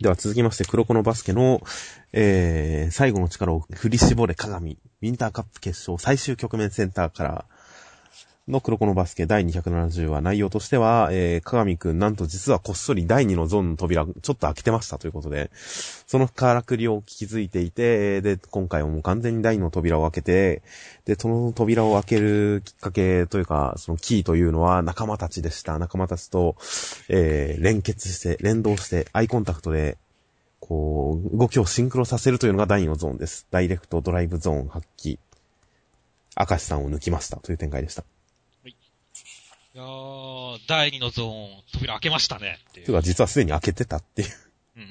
では続きまして、黒子のバスケの、えー、最後の力を振り絞れ鏡、ウィンターカップ決勝最終局面センターから、の黒子のバスケ第270話内容としては、えー、鏡くんなんと実はこっそり第2のゾーンの扉ちょっと開けてましたということで、そのからくりを気づいていて、で、今回はもう完全に第2の扉を開けて、で、その扉を開けるきっかけというか、そのキーというのは仲間たちでした。仲間たちと、えー、連結して、連動して、アイコンタクトで、こう、動きをシンクロさせるというのが第2のゾーンです。ダイレクトドライブゾーン発揮。明石さんを抜きましたという展開でした。いやー、第2のゾーン、扉開けましたねっていう。てか、実はすでに開けてたっていう。うん。い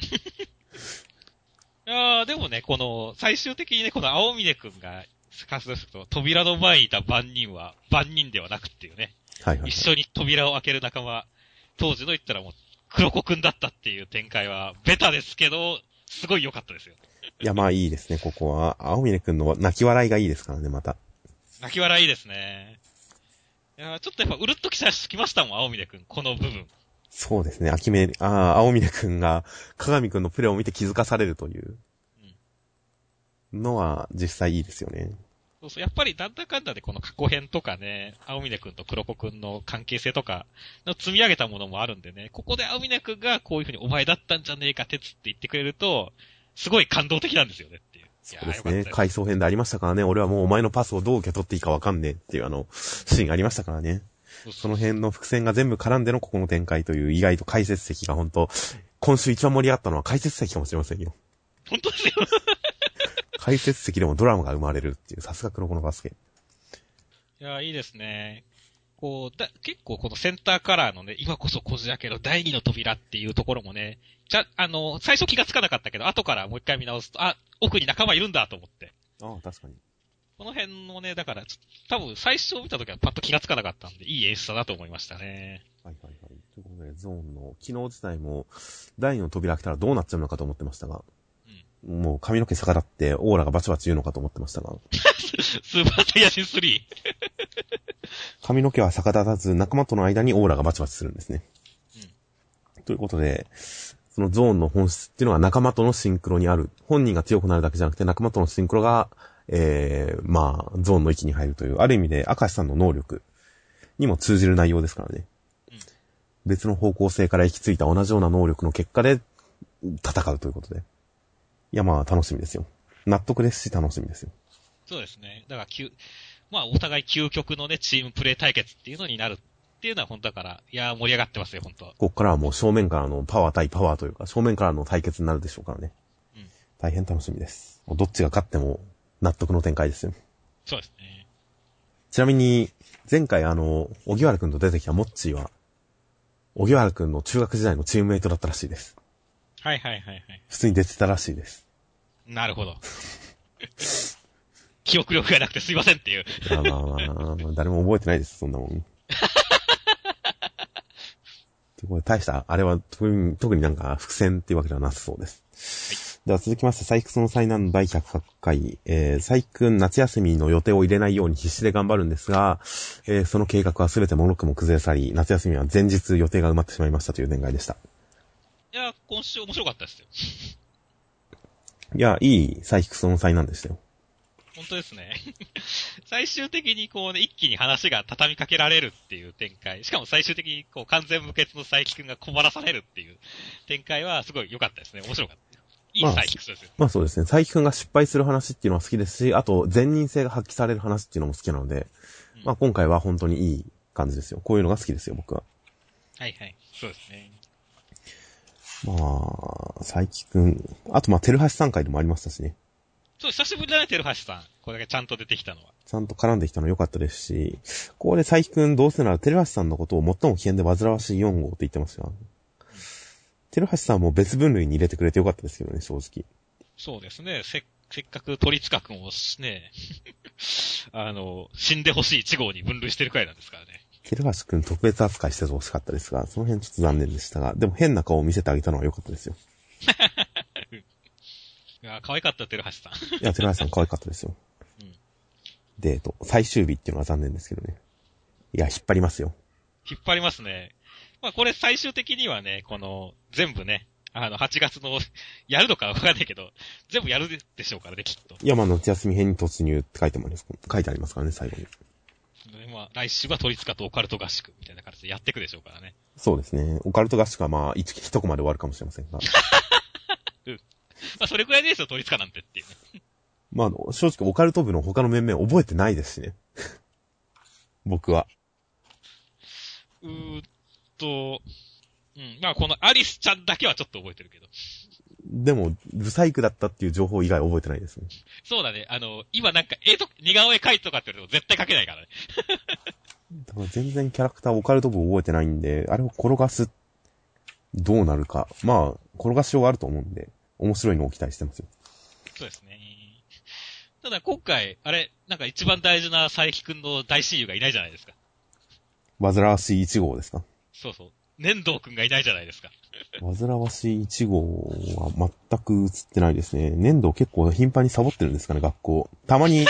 やー、でもね、この、最終的にね、この青峰くんが、活動すると、扉の前にいた万人は、万人ではなくっていうね。はいはい、はい、一緒に扉を開ける仲間、当時の言ったらもう、黒子くんだったっていう展開は、ベタですけど、すごい良かったですよ。いや、まあいいですね、ここは。青峰くんの泣き笑いがいいですからね、また。泣き笑いいですね。いやちょっとやっぱうるっときさしきましたもん、青峰くん、この部分。そうですね、秋め、ああ、青峰くんが、鏡くんのプレーを見て気づかされるという、のは、実際いいですよね。そうそう、やっぱりなんだかんだでこの過去編とかね、青峰くんと黒子くんの関係性とか、の積み上げたものもあるんでね、ここで青峰くんがこういうふうにお前だったんじゃねえか、鉄って言ってくれると、すごい感動的なんですよねっていう。そうですね。回想編でありましたからね。俺はもうお前のパスをどう受け取っていいかわかんねえっていうあの、シーンありましたからね。その辺の伏線が全部絡んでのここの展開という意外と解説席が本当今週一番盛り上がったのは解説席かもしれませんよ。本当ですよ。解説席でもドラマが生まれるっていう、さすが黒子のバスケ。いや、いいですね。こう、だ、結構このセンターカラーのね、今こそ小じやけど第二の扉っていうところもね、じゃ、あの、最初気がつかなかったけど、後からもう一回見直すと、あ、奥に仲間いるんだと思って。ああ、確かに。この辺のね、だから、多分最初見た時はパッと気がつかなかったんで、いい演出だなと思いましたね。はいはいはい。ということで、ゾーンの、機能自体も、第二の扉開けたらどうなっちゃうのかと思ってましたが、うん、もう髪の毛逆立ってオーラがバチバチ言うのかと思ってましたが。スーパーサイヤ人3。髪の毛は逆立たず、仲間との間にオーラがバチバチするんですね。うん、ということで、そのゾーンの本質っていうのが仲間とのシンクロにある。本人が強くなるだけじゃなくて仲間とのシンクロが、えー、まあ、ゾーンの域に入るという、ある意味で明石さんの能力にも通じる内容ですからね。うん、別の方向性から行き着いた同じような能力の結果で戦うということで。いや、まあ、楽しみですよ。納得ですし、楽しみですよ。そうですね。だから、まあ、お互い究極のね、チームプレイ対決っていうのになるっていうのは本当だから、いや盛り上がってますよ、本当こっからはもう正面からのパワー対パワーというか、正面からの対決になるでしょうからね。うん。大変楽しみです。どっちが勝っても納得の展開ですよ。そうですね。ちなみに、前回あの、小木原くんと出てきたモッチーは、小木原くんの中学時代のチームメイトだったらしいです。はいはいはいはい。普通に出てたらしいです。なるほど。記憶力がなくてすいませんっていう。まあまあ、まあ、誰も覚えてないです、そんなもん。大した、あれは特に、特になんか伏線っていうわけではなさそうです。はい。では続きまして、サイクスの災難の第108回、えー、サイクン夏休みの予定を入れないように必死で頑張るんですが、えー、その計画は全てもろくも崩れ去り、夏休みは前日予定が埋まってしまいましたという年外でした。いや、今週面白かったですよ。いや、いいサイクスの災難でしたよ。本当ですね。最終的にこうね、一気に話が畳みかけられるっていう展開。しかも最終的にこう完全無欠の佐伯くんが困らされるっていう展開はすごい良かったですね。面白かった。いい佐伯くんですよ。まあ、まあそうですね。佐伯くんが失敗する話っていうのは好きですし、あと善人性が発揮される話っていうのも好きなので、うん、まあ今回は本当にいい感じですよ。こういうのが好きですよ、僕は。はいはい。そうですね。まあ、佐伯くん、あとまあ、テルハシ3回でもありましたしね。そう、久しぶりだね、テルハシさん。これだけちゃんと出てきたのは。ちゃんと絡んできたの良かったですし、ここで佐伯くんどうせならテルハシさんのことを最も危険で煩わしい4号って言ってますよ。うん、テルハシさんも別分類に入れてくれてよかったですけどね、正直。そうですね。せ、せっかく鳥塚くんをね、あの、死んでほしい1号に分類してるくらいなんですからね。テルハシくん特別扱いしててほしかったですが、その辺ちょっと残念でしたが、でも変な顔を見せてあげたのは良かったですよ。いや、可愛かった、テルハシさん。いや、テルハシさん可愛かったですよ。うん。デート、最終日っていうのは残念ですけどね。いや、引っ張りますよ。引っ張りますね。まあ、これ最終的にはね、この、全部ね、あの、8月の、やるのかわかんないけど、全部やるでしょうからね、きっと。いや、まあ、夏休み編に突入って書いてます、書いてありますからね、最後に。まあ、来週は都立かとオカルト合宿みたいな形でやっていくでしょうからね。そうですね。オカルト合宿はまあ、一、一コマで終わるかもしれませんが。うん。まあ、それくらいですよ、都立かなんてっていうね。まあ、正直オカルト部の他の面々覚えてないですしね。僕は。うーっと、うん。まあ、このアリスちゃんだけはちょっと覚えてるけど。でも、ブサイクだったっていう情報以外覚えてないですね。そうだね。あの、今なんか、絵と、似顔絵描いとかって言われても絶対描けないからね。だから全然キャラクターオカルト部覚えてないんで、あれを転がす、どうなるか。まあ、転がしようがあると思うんで、面白いのを期待してますよ。そうですね。ただ今回、あれ、なんか一番大事な佐伯くんの大親友がいないじゃないですか。煩わしい1号ですか？そうそう。粘土くんがいないじゃないですか。煩わしい1号は全く映ってないですね。粘土結構頻繁にサボってるんですかね、学校。たまに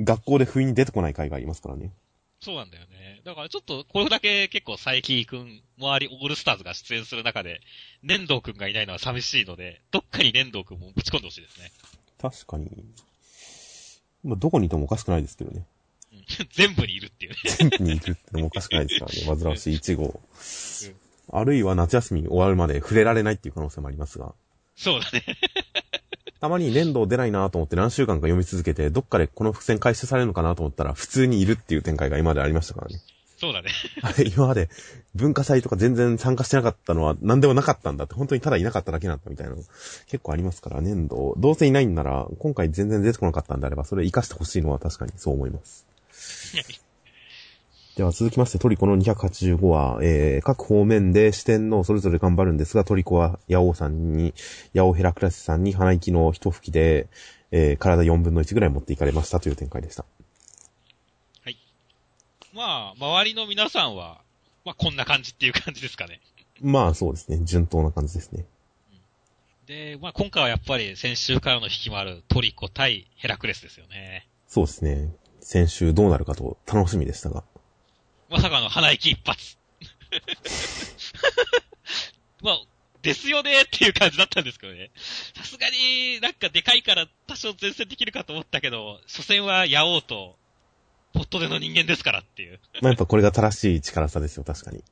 学校で不意に出てこない回がありますからね。そうなんだよね。だからちょっと、これだけ結構佐伯くん、周りオールスターズが出演する中で、粘土くんがいないのは寂しいので、どっかに粘土くんもぶち込んでほしいですね。確かに。まあ、どこにいてもおかしくないですけどね。全部にいるっていうね。全部にいるってのもおかしくないですからね。煩わしい1号。あるいは夏休み終わるまで触れられないっていう可能性もありますが。そうだね。たまに年度出ないなと思って何週間か読み続けて、どっかでこの伏線回収されるのかなと思ったら、普通にいるっていう展開が今までありましたからね。そうだね。今まで文化祭とか全然参加してなかったのは何でもなかったんだって、本当にただいなかっただけなんだみたいなの結構ありますから、年度。どうせいないんなら、今回全然出てこなかったんであれば、それ活かしてほしいのは確かにそう思います。では続きましてトリコの285話、えー、各方面で視点のそれぞれ頑張るんですが、トリコはヤオさんに、ヤオヘラクラスさんに鼻息の一吹きで、えー、体4分の1ぐらい持っていかれましたという展開でした。まあ、周りの皆さんは、まあこんな感じっていう感じですかね。まあそうですね。順当な感じですね。で、まあ今回はやっぱり先週からの引きもあるトリコ対ヘラクレスですよね。そうですね。先週どうなるかと楽しみでしたが。まさかの鼻息一発。まあ、ですよねっていう感じだったんですけどね。さすがになんかでかいから多少前線できるかと思ったけど、初戦はヤオウとポットでの人間ですからっていう。まあやっぱこれが正しい力差ですよ、確かに。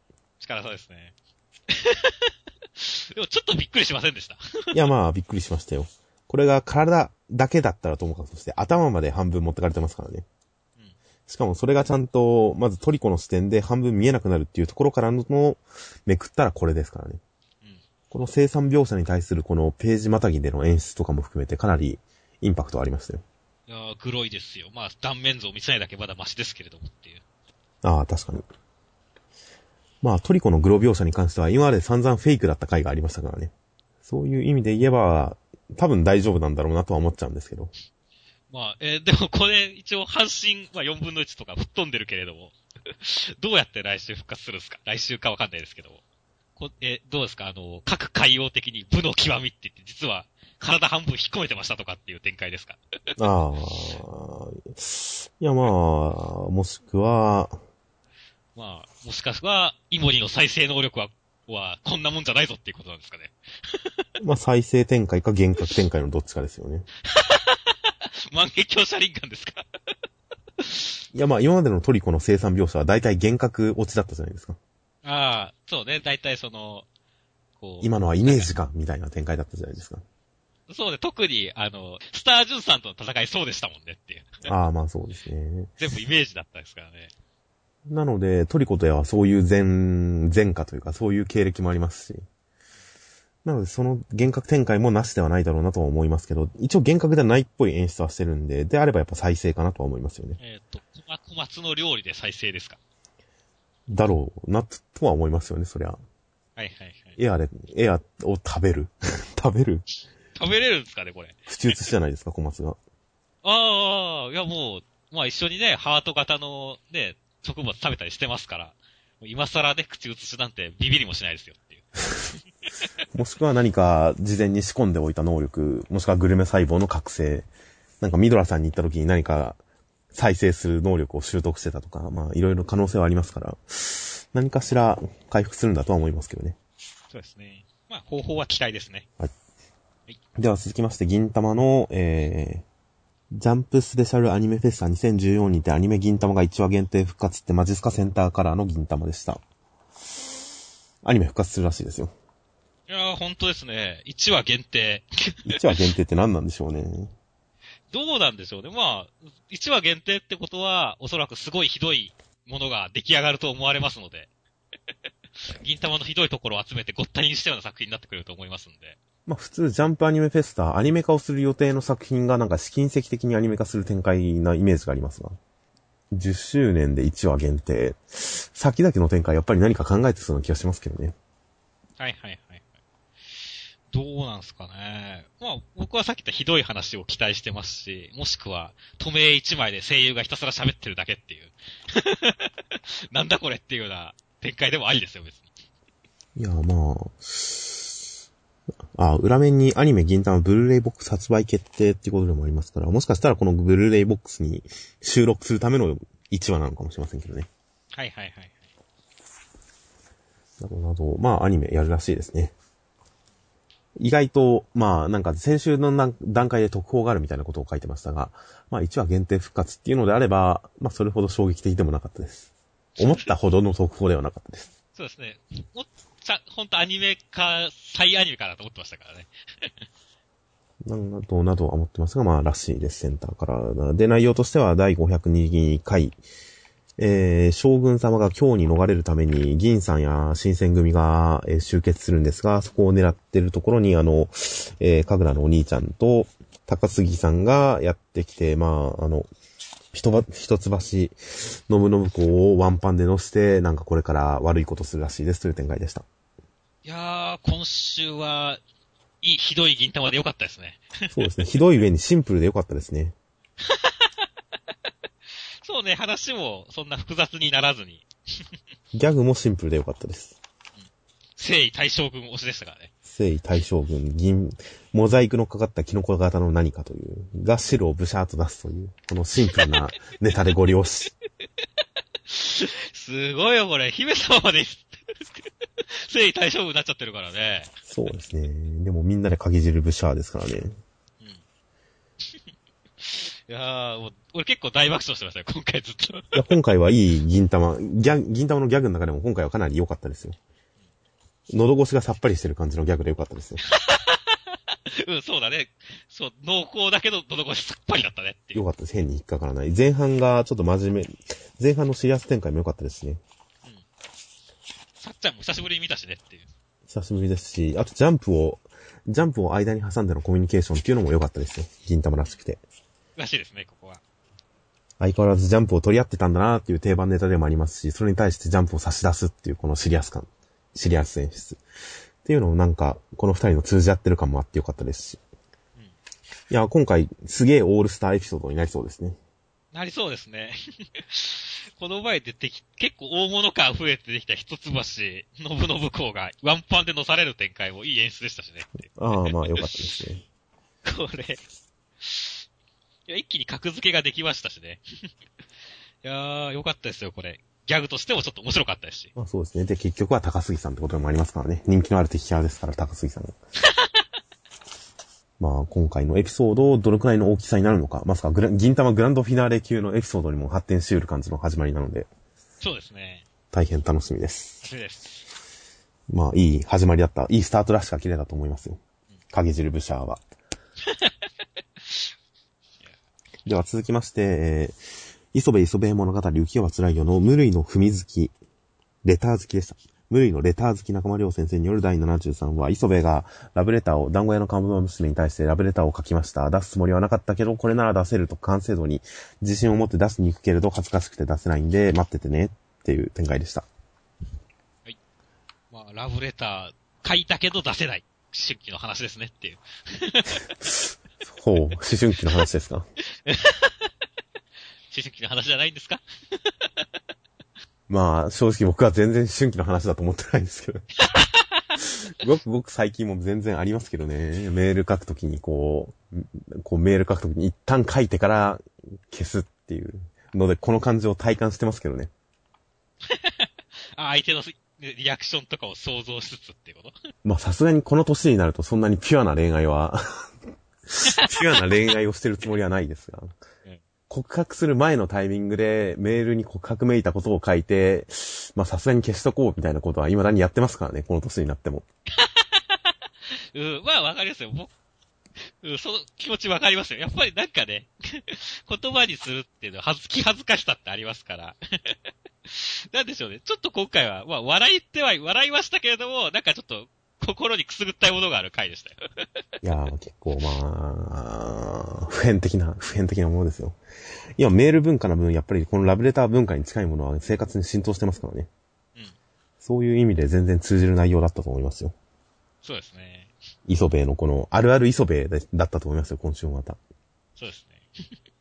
力差ですね。でもちょっとびっくりしませんでした。いやまあびっくりしましたよ。これが体だけだったらともかくとして頭まで半分持ってかれてますからね。うん、しかもそれがちゃんと、まずトリコの視点で半分見えなくなるっていうところからのめくったらこれですからね。うん、この生産描写に対するこのページまたぎでの演出とかも含めてかなりインパクトありましたよ。いやグロいですよ。まあ、断面図を見せないだけまだマシですけれどもっていう。ああ、確かに。まあ、トリコのグロ描写に関しては、今まで散々フェイクだった回がありましたからね。そういう意味で言えば、多分大丈夫なんだろうなとは思っちゃうんですけど。まあ、えー、でもこれ、一応、半身、まあ4分の1とか吹っ飛んでるけれども、どうやって来週復活するんですか？来週かわかんないですけども。こえー、どうですか？あの、各海洋的に部の極みって言って、実は、体半分引っ込めてましたとかっていう展開ですか？ああ。いや、まあ、もしくは、まあ、もしかしたら、イモリの再生能力は、は、こんなもんじゃないぞっていうことなんですかね。まあ、再生展開か幻覚展開のどっちかですよね。万華鏡車輪感ですか？いや、まあ、今までのトリコの生産描写は大体幻覚落ちだったじゃないですか。ああ、そうね、大体その、こう。今のはイメージか、みたいな展開だったじゃないですか。そうね、特に、あの、スタージュンさんとの戦いそうでしたもんねっていう。ああ、まあそうですね。全部イメージだったですからね。なので、トリコとやはそういう前、前科というか、そういう経歴もありますし。なので、その幻覚展開もなしではないだろうなとは思いますけど、一応幻覚ではないっぽい演出はしてるんで、であればやっぱ再生かなとは思いますよね。えっ、ー、と、小松の料理で再生ですか？だろうな、とは思いますよね、そりゃ。はいはいはい。エアで、エアを食べる 食べる食べれるんですかね、これ？口移しじゃないですか、小松が。ああ、いやもう、まあ一緒にね、ハート型のね、植物食べたりしてますから、今更ね、口移しなんてビビりもしないですよっていう。もしくは何か事前に仕込んでおいた能力、もしくはグルメ細胞の覚醒。なんかミドラさんに行った時に何か再生する能力を習得してたとか、まあいろいろ可能性はありますから、何かしら回復するんだとは思いますけどね。そうですね。まあ、方法は期待ですね。はい。はい、では続きまして、銀玉の、えー、ジャンプスペシャルアニメフェスタ2014にてアニメ銀玉が1話限定復活ってマジスカセンターカラーの銀玉でした。アニメ復活するらしいですよ。いやー、ほんとですね。1話限定。1話限定って何なんでしょうね。どうなんでしょうね。まあ、1話限定ってことは、おそらくすごいひどいものが出来上がると思われますので。銀玉のひどいところを集めてごったにしたような作品になってくれると思いますんで。まあ普通、ジャンプアニメフェスタ、アニメ化をする予定の作品がなんか試金石的にアニメ化する展開なイメージがありますが。10周年で1話限定。先々の展開やっぱり何か考えてそうな気がしますけどね。はいはいはい。どうなんすかね。まあ、僕はさっき言ったひどい話を期待してますし、もしくは、透明一枚で声優がひたすら喋ってるだけっていう。なんだこれっていうような展開でもありですよ、別に。いや、まあ、あ、裏面にアニメ銀玉ブルーレイボックス発売決定っていうことでもありますから、もしかしたらこのブルーレイボックスに収録するための1話なのかもしれませんけどね。はいはいはい。などなど、まあアニメやるらしいですね。意外と、まあなんか先週の段階で特報があるみたいなことを書いてましたが、まあ1話限定復活っていうのであれば、まあそれほど衝撃的でもなかったです。思ったほどの特報ではなかったです。そうですね。もさ、本当アニメ化、再アニメかなと思ってましたからね。などなどは思ってますが、まあらしいです、センターから。で、内容としては第502回、えー、将軍様が今日に逃れるために、銀さんや新選組が、えー、集結するんですが、そこを狙ってるところに、あの、えー、かぐらのお兄ちゃんと、高杉さんがやってきて、まあ、あの、一ば、一つ橋、信信公をワンパンで乗せて、なんかこれから悪いことするらしいですという展開でした。いやー、今週は、いい、ひどい銀玉でよかったですね。そうですね。ひどい上にシンプルでよかったですね。そうね、話もそんな複雑にならずに。ギャグもシンプルでよかったです。征夷大将軍推しでしたからね。征夷大将軍、銀、モザイクのかかったキノコ型の何かという、が白をブシャーと出すという、このシンプルなネタでご了承。すごいよ、これ。姫様まで、征夷大将軍になっちゃってるからね。そうですね。でもみんなで鍵汁ブシャーですからね。いやー、もう、俺結構大爆笑してましたよ、今回ずっと。いや、今回はいい銀玉、ギャ銀玉のギャグの中でも今回はかなり良かったですよ。喉越しがさっぱりしてる感じのギャグで良かったですよ。うん、そうだね。そう、濃厚だけど喉越しさっぱりだったねっていう。良かったです。変に引っかからない。前半がちょっと真面目、前半のシリアス展開も良かったですしね。うん。さっちゃんも久しぶりに見たしねっていう。久しぶりですし、あとジャンプを、ジャンプを間に挟んでのコミュニケーションっていうのも良かったですよ。銀玉らしくて。らしいですね、ここは。相変わらずジャンプを取り合ってたんだなっていう定番ネタでもありますし、それに対してジャンプを差し出すっていうこのシリアス感、シリアス演出。っていうのもなんか、この二人の通じ合ってる感もあってよかったですし。うん、いや、今回すげえオールスターエピソードになりそうですね。なりそうですね。この前出てき、結構大物感増えてできた一橋、信信公がワンパンで乗される展開もいい演出でしたしね。ああ、まあよかったですね。これ、いや、一気に格付けができましたしね。いやー、よかったですよ、これ。ギャグとしてもちょっと面白かったですし。まあそうですね。で、結局は高杉さんってこともありますからね。人気のある敵キャラですから、高杉さん。まあ、今回のエピソード、どのくらいの大きさになるのか、まさか銀玉グランドフィナーレ級のエピソードにも発展し得る感じの始まりなので。そうですね。大変楽しみです。楽しみです。まあ、いい始まりだった。いいスタートラッシュが切れたと思いますよ。影汁ブシャーは。では続きまして、えー、磯部磯部物語浮世は辛いよの無類の踏み好き、レター好きでした。無類のレター好き仲間良先生による第73話、磯部がラブレターを、団子屋の看板娘に対してラブレターを書きました。出すつもりはなかったけど、これなら出せると完成度に自信を持って出しに行くけれど、恥ずかしくて出せないんで、待っててね、っていう展開でした。はい。まあ、ラブレター書いたけど出せない。春季の話ですねっていう。ほう、思春期の話ですか？思春期の話じゃないんですか？まあ、正直僕は全然思春期の話だと思ってないんですけど。ごくごく最近も全然ありますけどね。メール書くときにこう、こうメール書くときに一旦書いてから消すっていうので、この感じを体感してますけどね。あ、相手のリアクションとかを想像しつつっていうこと？まあさすがにこの年になるとそんなにピュアな恋愛はピュアな恋愛をしてるつもりはないですが。告白する前のタイミングでメールに告白めいたことを書いて、まあさすがに消しとこうみたいなことは未だにやってますからね、この年になっても。うん、まあわかりますよ。僕、うん、その気持ちわかりますよ。やっぱりなんかね、言葉にするっていうのは恥ず気恥ずかしさってありますから。なんでしょうね。ちょっと今回は、まあ笑いっては、笑いましたけれども、なんかちょっと心にくすぐったいものがある回でしたよ。いやー、結構まあ、普遍的な、普遍的なものですよ。今メール文化の分、やっぱりこのラブレター文化に近いものは生活に浸透してますからね。うん。そういう意味で全然通じる内容だったと思いますよ。そうですね。磯部のこの、あるある磯部だったと思いますよ、今週もまた。そうですね。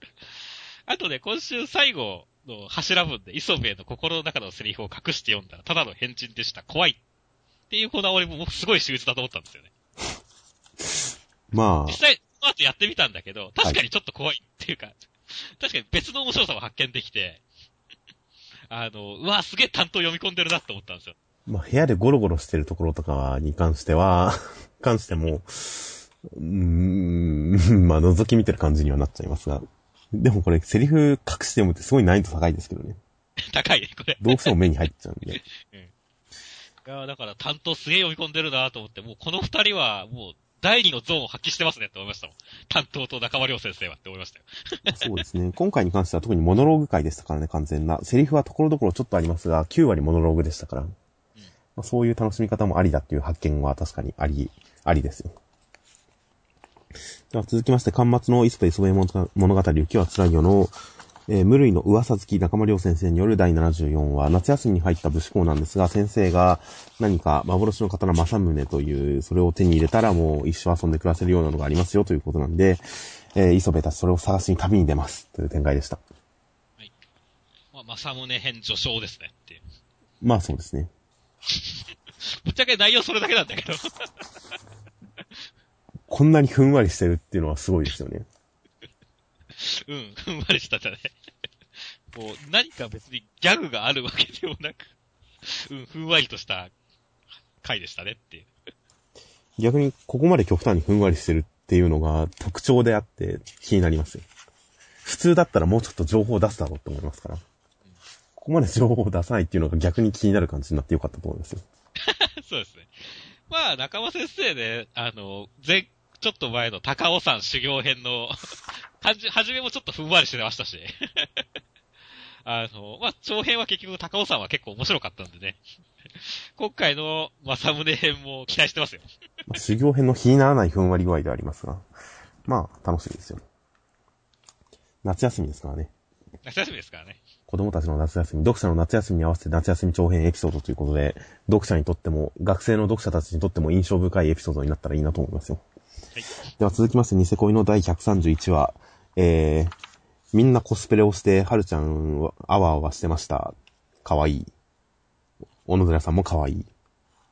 あとね、今週最後の柱文で磯部の心の中のセリフを隠して読んだら、ただの変人でした。怖いっていうこだわりも僕すごい秀逸だと思ったんですよね。まあ。実際、その後やってみたんだけど、確かにちょっと怖いっていうか、はい、確かに別の面白さも発見できて、あの、うわ、すげえ担当読み込んでるなって思ったんですよ。まあ、部屋でゴロゴロしてるところとかに関しては、関しても、うーん、まあ、覗き見てる感じにはなっちゃいますが。でもこれ、セリフ隠して読むってすごい難易度高いですけどね。高いね、これ。どうしても目に入っちゃうんで。うんいやだから担当すげえ読み込んでるなと思って、もうこの二人はもう第二のゾーンを発揮してますねって思いましたもん。担当と中間良先生はって思いましたよ。そうですね。今回に関しては特にモノローグ回でしたからね、完全な。セリフはところどころちょっとありますが、9割モノローグでしたから。うんまあ、そういう楽しみ方もありだっていう発見は確かにあり、ありですよ。では続きまして、端末の磯部磯部物語、雪は辛いよのえー、無類の噂好き中間良先生による第74話、夏休みに入った武士校なんですが、先生が何か幻の刀正宗という、それを手に入れたらもう一生遊んで暮らせるようなのがありますよということなんで、えー、磯部たちそれを探しに旅に出ますという展開でした。はい。まあ、正宗編序章ですねっていう。まあそうですね。ぶっちゃけ内容それだけなんだけど こんなにふんわりしてるっていうのはすごいですよね。うん、ふんわりしたじゃない。もう、何か別にギャグがあるわけでもなく、うん、ふんわりとした回でしたねっていう。逆に、ここまで極端にふんわりしてるっていうのが特徴であって気になりますよ。普通だったらもうちょっと情報を出すだろうって思いますから。ここまで情報を出さないっていうのが逆に気になる感じになってよかったと思いますよ。そうですね。まあ、中間先生ね、あの、前、ちょっと前の高尾山修行編の はじ、はじめもちょっとふんわりしてましたし。あの、まあ、長編は結局高尾さんは結構面白かったんでね。今回の正宗編も期待してますよ。まあ、修行編の日にならないふんわり具合でありますが。まあ、楽しみですよ。夏休みですからね。夏休みですからね。子供たちの夏休み、読者の夏休みに合わせて夏休み長編エピソードということで、読者にとっても、学生の読者たちにとっても印象深いエピソードになったらいいなと思いますよ。はい。では続きまして、ニセ恋の第131話、えー、みんなコスプレをして、はるちゃんは、あわあわしてました。かわいい。小野寺さんもかわいい。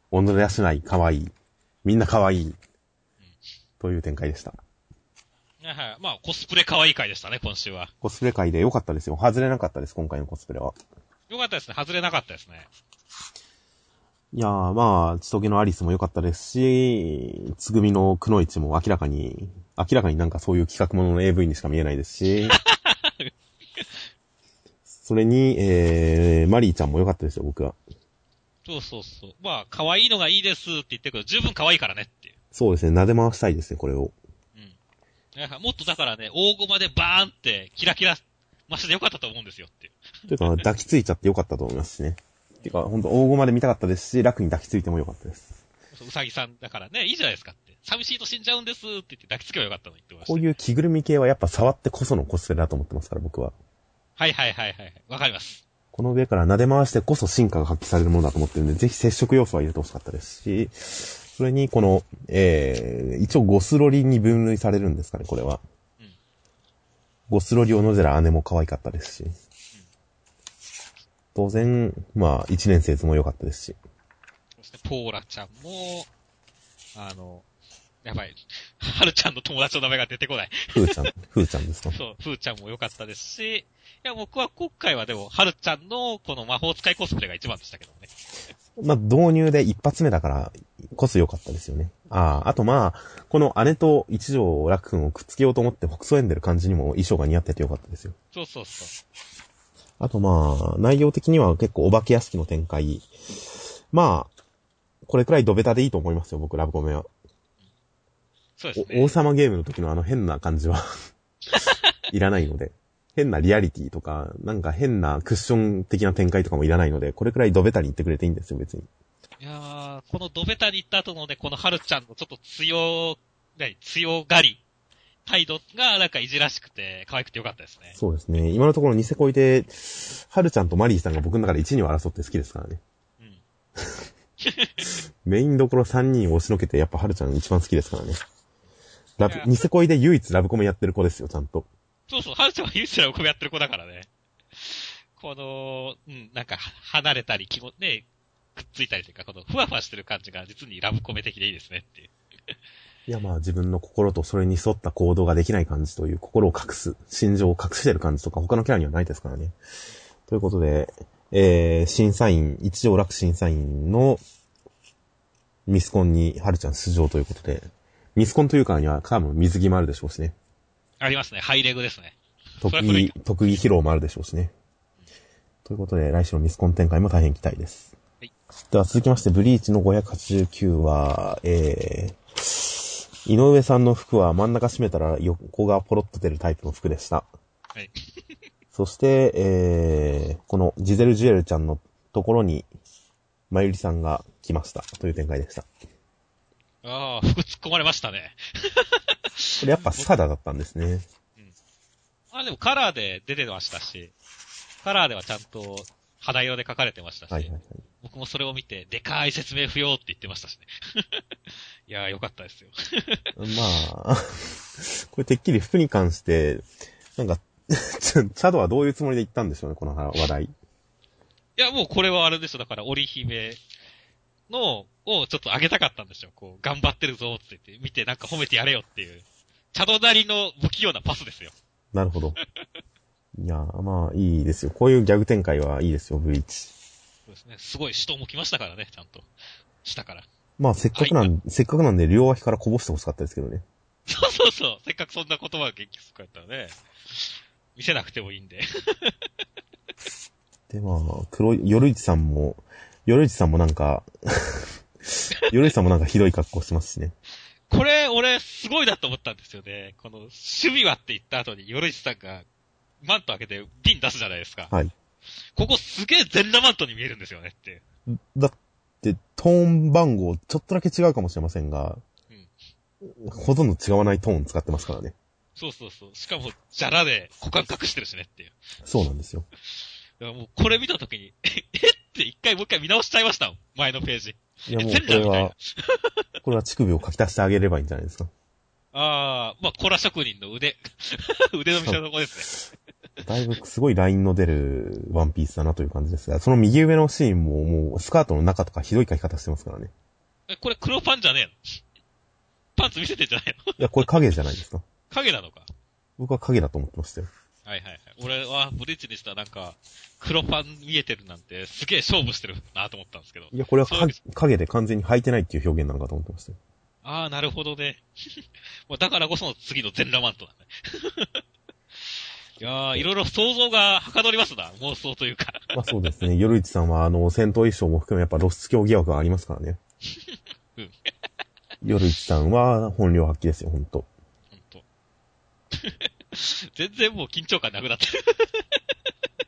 小野寺市内かわいい。みんなかわいい。という展開でした。はい。まあ、コスプレ可愛い回でしたね、今週は。コスプレ回で良かったですよ。外れなかったです、今回のコスプレは。良かったですね。外れなかったですね。いやー、まあ、ちとげのアリスも良かったですし、つぐみのくのいちも明らかに明らかになんかそういう企画ものの AV にしか見えないですし、それに、えー、マリーちゃんも良かったですよ、僕は。そうそうそう。まあ、可愛いのがいいですって言ってるけど、十分可愛いからねっていう。そうですね、撫で回したいですね、これを。うん。もっとだからね、大駒でバーンって、キラキラ、ましてよかったと思うんですよっていう。というか、抱きついちゃってよかったと思いますしね。ていうか、ほんと大駒で見たかったですし、楽に抱きついてもよかったです。うさぎさんだからね、いいじゃないですかって。寂しいと死んじゃうんですって言って抱きつけばよかったのにってました。こういう着ぐるみ系はやっぱ触ってこそのコスプレだと思ってますから、僕は。はいはいはいはい。わかります。この上から撫で回してこそ進化が発揮されるものだと思ってるんで、ぜひ接触要素は入れてほしかったですし、それにこの、えー、一応ゴスロリに分類されるんですかね、これは。うん、ゴスロリ小野寺姉も可愛かったですし。うん、当然、まあ、一年生図も良かったですし。そしてポーラちゃんも、あの、やばい。はるちゃんの友達の名前が出てこない。ふーちゃん、ふーちゃんですか？そう、ふーちゃんも良かったですし、いや、僕は今回はでも、はるちゃんのこの魔法使いコスプレが一番でしたけどね。まあ、導入で一発目だからこそ良かったですよね。ああ、あとまあ、この姉と一条楽君をくっつけようと思って北総演でる感じにも衣装が似合ってて良かったですよ。そうそうそう。あとまあ、内容的には結構お化け屋敷の展開。まあ、これくらいドベタでいいと思いますよ、僕、ラブコメは。そうですね。王様ゲームの時のあの変な感じは いらないので。変なリアリティとか、なんか変なクッション的な展開とかもいらないので、これくらいドベタに言ってくれていいんですよ、別に。いやー、このドベタに行った後のね、このハルちゃんのちょっと強、何、強がり、態度がなんかいじらしくて、可愛くてよかったですね。そうですね。今のところニセ恋で、ハルちゃんとマリーさんが僕の中で1、2を争って好きですからね。うん。メインどころ3人を押しのけて、やっぱハルちゃん一番好きですからね。ラブ、ニセ恋で唯一ラブコメやってる子ですよ、ちゃんと。そうそう、ハルちゃんは唯一ラブコメやってる子だからね。この、うん、なんか、離れたり、気も、ね、くっついたりというか、この、ふわふわしてる感じが、実にラブコメ的でいいですねっていう。いや、まあ自分の心とそれに沿った行動ができない感じという、心を隠す、心情を隠してる感じとか、他のキャラにはないですからね。ということで、えー、審査員、一条楽審査員のミスコンに、はるちゃん出場ということで、ミスコンというかには多分水着もあるでしょうしね。ありますね。ハイレグですね。特技、特技披露もあるでしょうしね。ということで、来週のミスコン展開も大変期待です。はい。では続きまして、ブリーチの589は、えー、井上さんの服は真ん中締めたら横がポロッと出るタイプの服でした。はい。そして、えー、このジゼルジュエルちゃんのところに、まゆりさんが来ましたという展開でした。ああ、服突っ込まれましたね。これやっぱスカダだったんですね。うん。あ、でもカラーで出てましたし、カラーではちゃんと肌色で書かれてましたし、はいはいはい、僕もそれを見て、でかい説明不要って言ってましたしね。いやーよかったですよ。まあ、これてっきり服に関して、なんか、チャドはどういうつもりで言ったんでしょうね、この話題。いや、もうこれはあれですよ。だから、織姫の、をちょっと上げたかったんですよ。こう、頑張ってるぞって言って、見てなんか褒めてやれよっていう。チャドなりの不器用なパスですよ。なるほど。いやまあ、いいですよ。こういうギャグ展開はいいですよ、ブリーチ。そうですね。すごい死闘も来ましたからね、ちゃんと。したから。まあ、せっかくなん、せっかくなんで両脇からこぼしてほしかったですけどね。そうそうそう。せっかくそんな言葉が元気すかやったらね。見せなくてもいいんで。で、まあ、黒い、夜市さんも、夜市さんもなんか 夜市さんもなんかひどい格好してますしね。これ、俺、すごいなと思ったんですよね。この、守備はって言った後に、夜市さんが、マント開けて、瓶出すじゃないですか。はい。ここすげえ全裸マントに見えるんですよねって。だって、トーン番号、ちょっとだけ違うかもしれませんが、うん。ほとんど違わないトーン使ってますからね。そうそうそう。しかも、じゃらで股間隠してるしねっていう。そうなんですよ。いやもう、これ見たときに、え、えって一回もう一回見直しちゃいました前のページ。いやもう、これは、これは乳首を書き足してあげればいいんじゃないですか。ああ、まあ、コラ職人の腕、腕の見せ所ですね。だいぶすごいラインの出るワンピースだなという感じですが、その右上のシーンももうスカートの中とかひどい書き方してますからね。え、これ黒パンじゃねえの？パンツ見せてんじゃないの？いや、これ影じゃないですか。影なのか？僕は影だと思ってましたよ。はいはいはい。俺はブリッジにしたらなんか、黒パン見えてるなんてすげえ勝負してるなと思ったんですけど。いや、これは影で完全に履いてないっていう表現なのかと思ってましたよ。ああ、なるほどね。だからこその次の全裸マントだね。いやー、いろいろ想像がはかどりますな、妄想というか。まあそうですね。夜市さんは、あの、戦闘衣装も含めやっぱ露出狂疑惑がありますからね。うん。夜市さんは本領発揮ですよ、ほんと。ほんと。全然もう緊張感なくなってる。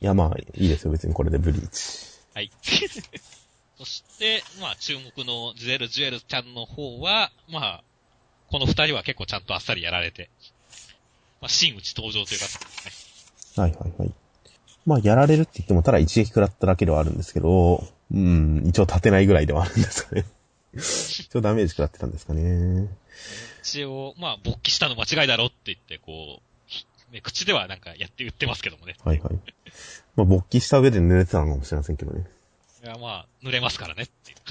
いや、まあ、いいですよ、別にこれでブリーチ。はい。そして、まあ、注目のジェルジュエルちゃんの方は、まあ、この二人は結構ちゃんとあっさりやられて、まあ、真打ち登場というか。はいはいはい。まあ、やられるって言っても、ただ一撃食らっただけではあるんですけど、うん、一応立てないぐらいではあるんですかね。一応ダメージ食らってたんですかね。一応、まあ、勃起したの間違いだろって言って、こう、ね、口ではなんかやって言ってますけどもね。はいはい。まあ、勃起した上で濡れてたのかもしれませんけどね。いや、まあ、濡れますからねっていう。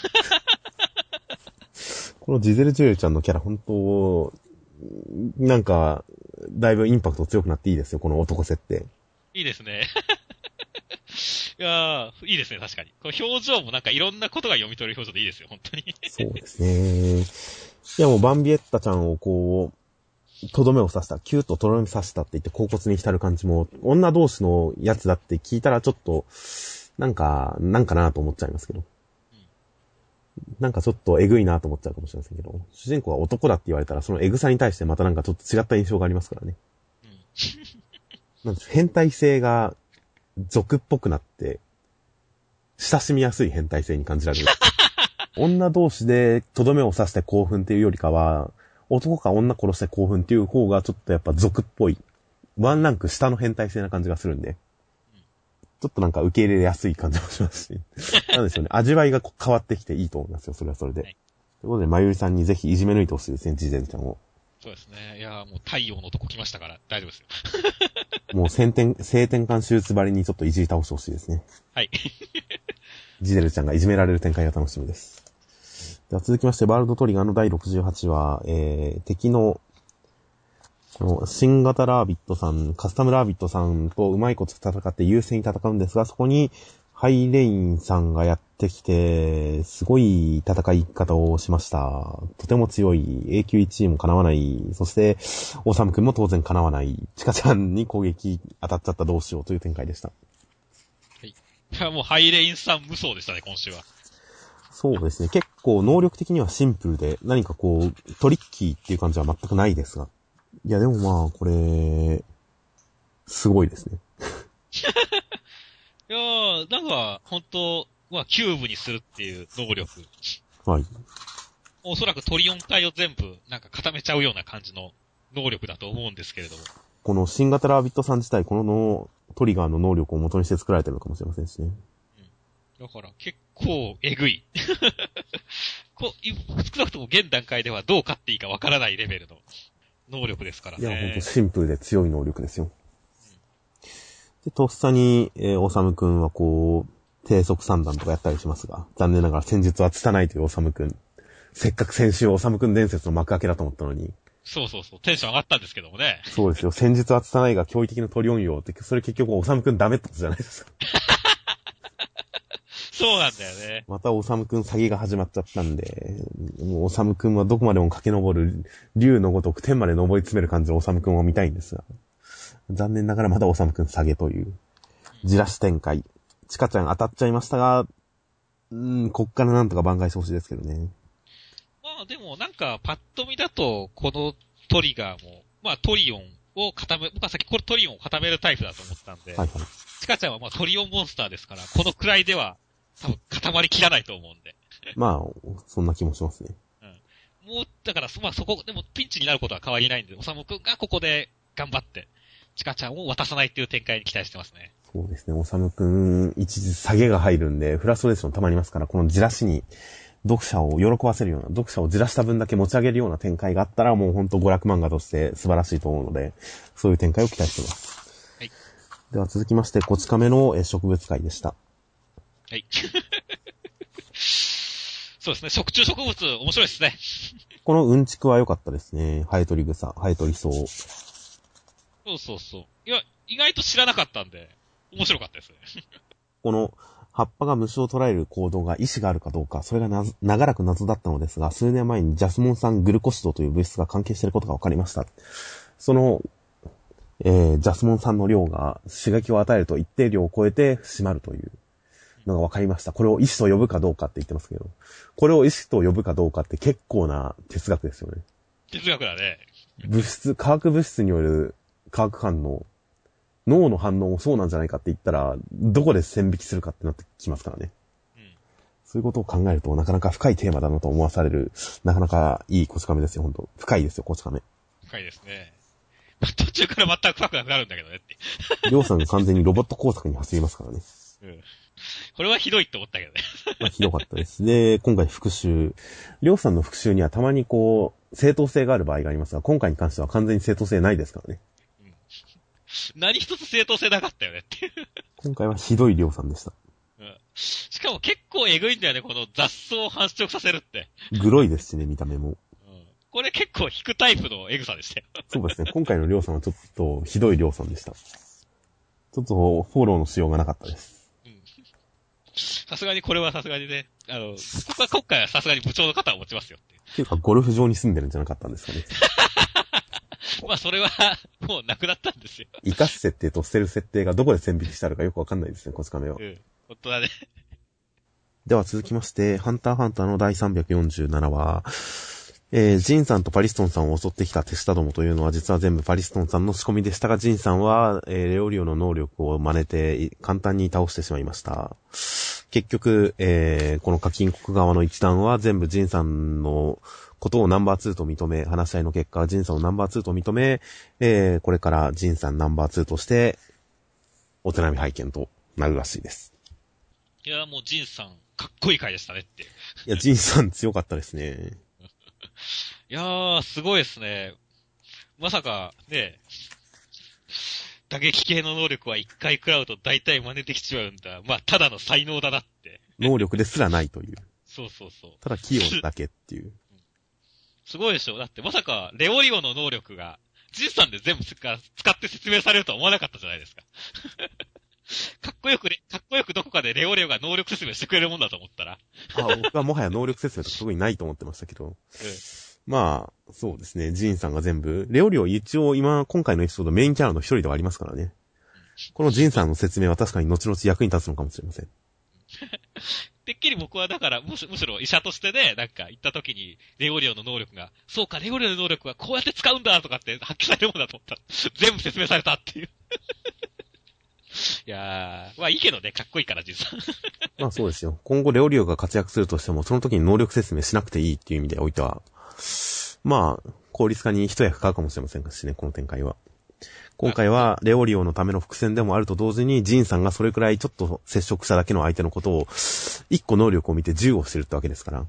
このジゼルジュエルちゃんのキャラ、本当なんか、だいぶインパクト強くなっていいですよ、この男設定。いいですね。いやー、いいですね、確かに。この表情もなんかいろんなことが読み取れる表情でいいですよ、本当に。そうですね。いやもうバンビエッタちゃんをこう、とどめを刺した、キュートとどめ刺したって言って甲骨に浸る感じも、女同士のやつだって聞いたらちょっと、なんか、なんかなと思っちゃいますけど。なんかちょっとエグいなと思っちゃうかもしれませんけど、主人公が男だって言われたら、そのエグさに対してまたなんかちょっと違った印象がありますからね。うん、なんでしょう、変態性が俗っぽくなって、親しみやすい変態性に感じられる。女同士でとどめを刺して興奮っていうよりかは、男か女殺して興奮っていう方がちょっとやっぱ俗っぽい。ワンランク下の変態性な感じがするんで。ちょっとなんか受け入れやすい感じもしますし。なんでしょうね。味わいが変わってきていいと思いますよ。それはそれで。はい、ということで、まゆりさんにぜひいじめ抜いてほしいですね、ジゼルちゃんを。そうですね。いやもう太陽の男来ましたから大丈夫ですよ。もう先天、性転換手術張りにちょっといじり倒してほしいですね。はい。ジゼルちゃんがいじめられる展開が楽しみです。では続きまして、ワールドトリガーの第68話、えー、敵のこの新型ラービットさん、カスタムラービットさんとうまいこと戦って優勢に戦うんですが、そこにハイレインさんがやってきて、すごい戦い方をしました。とても強い A 級1位も叶わない。そして、オサム君も当然叶わない。チカちゃんに攻撃当たっちゃったどうしようという展開でした。はい。いや、もうハイレインさん無双でしたね、今週は。そうですね。結構能力的にはシンプルで、何かこう、トリッキーっていう感じは全くないですが。いや、でもまあ、これ、すごいですね。いやー、なんか、本当はキューブにするっていう能力。はい。おそらくトリオン体を全部、なんか固めちゃうような感じの能力だと思うんですけれども。この新型ラービットさん自体、このトリガーの能力を元にして作られてるのかもしれませんしね。うん。だから、結構、えぐい。こ少なくとも現段階ではどう勝っていいかわからないレベルの能力ですからね。いや、ほんとシンプルで強い能力ですよ。で、とっさに、えー、おさむくんはこう、低速三段とかやったりしますが、残念ながら戦術は拙いというおさむくん。せっかく先週おさむくん伝説の幕開けだと思ったのに。そうそうそう、テンション上がったんですけどもね。そうですよ。戦術は拙いが驚異的なトリオン用って、それ結局おさむくんダメってことじゃないですか。そうなんだよね。またおさむくん詐欺が始まっちゃったんで、もうおさむくんはどこまでも駆け上る、竜のごとく天まで登り詰める感じのおさむくんを見たいんですが、残念ながらまたおさむくん下げという、じらし展開。ちかちゃん当たっちゃいましたが、うん、こっからなんとか挽回してほしいですけどね。まあでもなんかパッと見だと、このトリガーも、まあトリオンを固め、僕は先これトリオンを固めるタイプだと思ったんで、はいはい。ちかちゃんはまあトリオンモンスターですから、このくらいでは多分固まりきらないと思うんで。まあ、そんな気もしますね。うん。もう、だから、まあそこ、でもピンチになることは変わりないんで、おさむくんがここで頑張って、チカちゃんを渡さないっていう展開に期待してますね。そうですね、おさむくん、一時下げが入るんで、フラストレーション溜まりますから、このじらしに、読者を喜ばせるような、読者をじらした分だけ持ち上げるような展開があったら、もうほんと娯楽漫画として素晴らしいと思うので、そういう展開を期待しています。はい。では続きまして、こち亀の植物会でした。はい。そうですね。食虫植物、面白いですね。このうんちくは良かったですね。ハエトリ草、ハエトリ草。そうそうそう。いや、意外と知らなかったんで、面白かったですね。この、葉っぱが虫を捉える行動が意志があるかどうか、それがな長らく謎だったのですが、数年前にジャスモン酸グルコシドという物質が関係していることが分かりました。その、えー、ジャスモン酸の量が刺激を与えると一定量を超えて締まるというのが分かりました。これを意志と呼ぶかどうかって言ってますけど、これを意志と呼ぶかどうかって結構な哲学ですよね。哲学だね。物質、化学物質による化学反応、脳の反応もそうなんじゃないかって言ったら、どこで線引きするかってなってきますからね。うん、そういうことを考えると、なかなか深いテーマだなと思わされる、なかなかいいコチカメですよ、本当深いですよ、コチカメ。深いですね。途中から全く深くなくなるんだけどねって。りょうさんが完全にロボット工作に走りますからね。うん。これはひどいって思ったけどね。まあ、ひどかったです。で、今回復習。りょうさんの復習にはたまにこう、正当性がある場合がありますが、今回に関しては完全に正当性ないですからね。うん。何一つ正当性なかったよねっていう。今回はひどいりょうさんでした。うん。しかも結構えぐいんだよね、この雑草を繁殖させるって。グロいですしね、見た目も。うん。これ結構引くタイプのエグさでしたよ。そうですね。今回のりょうさんはちょっとひどいりょうさんでした。ちょっとフォローのしようがなかったです。さすがにこれはさすがにね、あの、ここは今回はさすがに部長の方を持ちますよっていう。っていうか、ゴルフ場に住んでるんじゃなかったんですかね。まあ、それは、もうなくなったんですよ。生かす設定と捨てる設定がどこで線引きしてあるかよくわかんないですね、こち亀は。うん。本当だね。では続きまして、ハンターハンターの第347話、えー、ジンさんとパリストンさんを襲ってきた手下どもというのは実は全部パリストンさんの仕込みでしたが、ジンさんは、えー、レオリオの能力を真似て簡単に倒してしまいました。結局、えー、この課金国側の一団は全部ジンさんのことをナンバー2と認め、話し合いの結果、ジンさんをナンバー2と認め、えー、これからジンさんナンバー2として、お手並み拝見となるらしいです。いや、もうジンさん、かっこいい回でしたねって。いや、ジンさん強かったですね。いやー、すごいですね。まさか、ね、打撃系の能力は一回食らうと大体真似できちまうんだ。まあ、ただの才能だなって。能力ですらないという。そうそうそう。ただ器用だけっていう。すごいでしょだってまさか、レオリオの能力が、ジンさんで全部使って説明されるとは思わなかったじゃないですか。かっこよく、かっこよくどこかでレオレオが能力説明してくれるもんだと思ったら。あ、僕はもはや能力説明とか特にないと思ってましたけど。うん、まあ、そうですね。ジンさんが全部。レオリオ一応今、今回のエピソードメインキャラの一人ではありますからね。このジンさんの説明は確かに後々役に立つのかもしれません。てっきり僕はだからむし、むしろ医者としてね、なんか行った時に、レオリオの能力が、そうか、レオリオの能力はこうやって使うんだとかって発揮されるもんだと思ったら、全部説明されたっていう。いやー、まあいいけどね、かっこいいから、実は。まあそうですよ。今後レオリオが活躍するとしても、その時に能力説明しなくていいっていう意味でおいては、まあ、効率化に一役買うかもしれませんしね、この展開は。今回は、レオリオのための伏線でもあると同時に、ジンさんがそれくらいちょっと接触しただけの相手のことを、一個能力を見て銃をしてるってわけですから。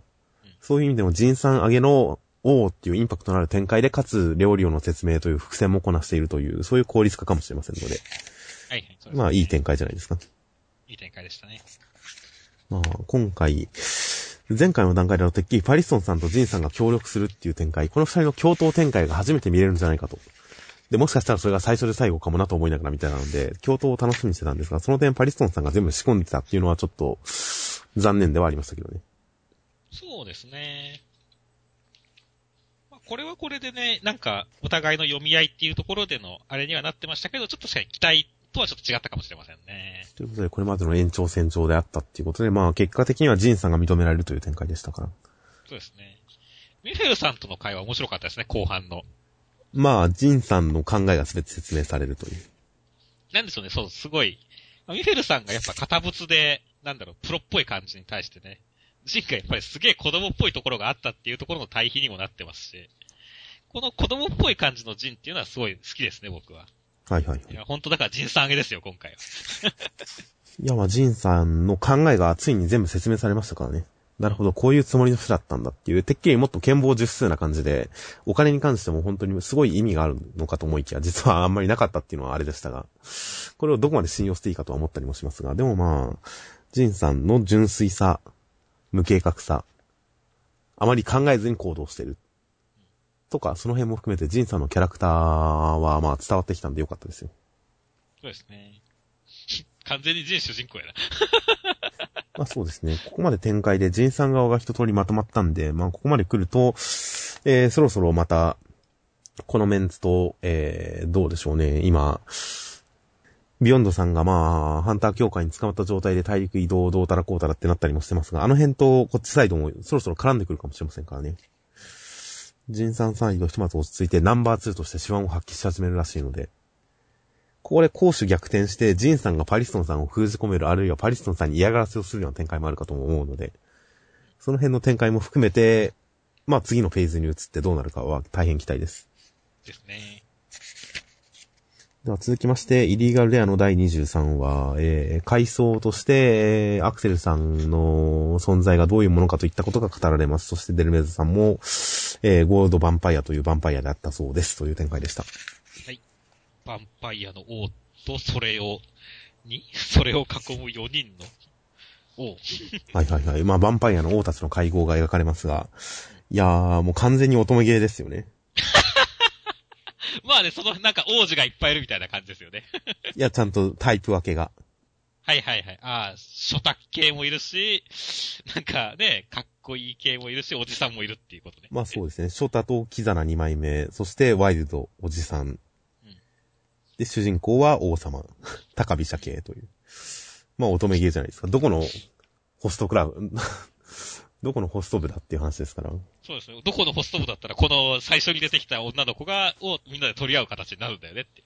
そういう意味でも、ジンさん上げの、おーっていうインパクトのある展開で、かつ、レオリオの説明という伏線もこなしているという、そういう効率化かもしれませんので。はいはい。まあ、いい展開じゃないですか。いい展開でしたね。まあ、今回、前回の段階でのてっきりパリストンさんとジンさんが協力するっていう展開、この二人の共闘展開が初めて見れるんじゃないかと。で、もしかしたらそれが最初で最後かもなと思いながらみたいなので、共闘を楽しみにしてたんですが、その点パリストンさんが全部仕込んでたっていうのはちょっと、残念ではありましたけどね。そうですね。まあ、これはこれでね、なんか、お互いの読み合いっていうところでの、あれにはなってましたけど、ちょっと確かに期待とはちょっと違ったかもしれませんね。ということで、これまでの延長線上であったっていうことで、まあ結果的にはジンさんが認められるという展開でしたから。そうですね。ミフェルさんとの会話面白かったですね、後半の。まあ、ジンさんの考えが全て説明されるという。なんでしょうね、そう、すごい。ミフェルさんがやっぱ堅物で、なんだろう、プロっぽい感じに対してね、ジンがやっぱりすげえ子供っぽいところがあったっていうところの対比にもなってますし、この子供っぽい感じのジンっていうのはすごい好きですね、僕は。はいはい。いや、本当だからジンさんあげですよ、今回は。いや、まあ、ジンさんの考えがついに全部説明されましたからね。なるほど、こういうつもりの人だったんだっていう、てっきりもっと剣謀十数な感じで、お金に関しても本当にすごい意味があるのかと思いきや、実はあんまりなかったっていうのはあれでしたが、これをどこまで信用していいかとは思ったりもしますが、でもまあ、ジンさんの純粋さ、無計画さ、あまり考えずに行動してる。とか、その辺も含めてジンさんのキャラクターはまあ伝わってきたんでよかったですよ。そうですね。完全にジン主人公やな。まあそうですね。ここまで展開でジンさん側が一通りまとまったんで、まあここまで来ると、えー、そろそろまた、このメンツと、えー、どうでしょうね。今、ビヨンドさんがまあ、ハンター協会に捕まった状態で大陸移動どうたらこうたらってなったりもしてますが、あの辺とこっちサイドもそろそろ絡んでくるかもしれませんからね。ジンさんサイドひとまず落ち着いてナンバー2として手腕を発揮し始めるらしいので、ここで攻守逆転して、ジンさんがパリストンさんを封じ込める、あるいはパリストンさんに嫌がらせをするような展開もあるかと思うので、その辺の展開も含めて、まあ次のフェーズに移ってどうなるかは大変期待です。ですね。では続きまして、イリーガルレアの第23話、えー、回想として、えー、アクセルさんの存在がどういうものかといったことが語られます。そしてデルメズさんも、えー、ゴールドヴァンパイアというヴァンパイアであったそうです。という展開でした。はい。ヴァンパイアの王と、それを、に、それを囲む4人の王。はいはいはい。まあ、ヴァンパイアの王たちの会合が描かれますが、いやー、もう完全に乙女ゲーですよね。まあね、その、なんか王子がいっぱいいるみたいな感じですよね。いや、ちゃんとタイプ分けが。はいはいはい。ああ、初卓系もいるし、なんかね、かっこいい系もいるし、おじさんもいるっていうことね。まあそうですね。ショタとキザナ2枚目、そしてワイルド、おじさん。うん、で、主人公は王様、高飛車系という。まあ乙女芸じゃないですか。どこのホストクラブ、どこのホスト部だっていう話ですから。そうですね。どこのホスト部だったら、この最初に出てきた女の子が、をみんなで取り合う形になるんだよねって。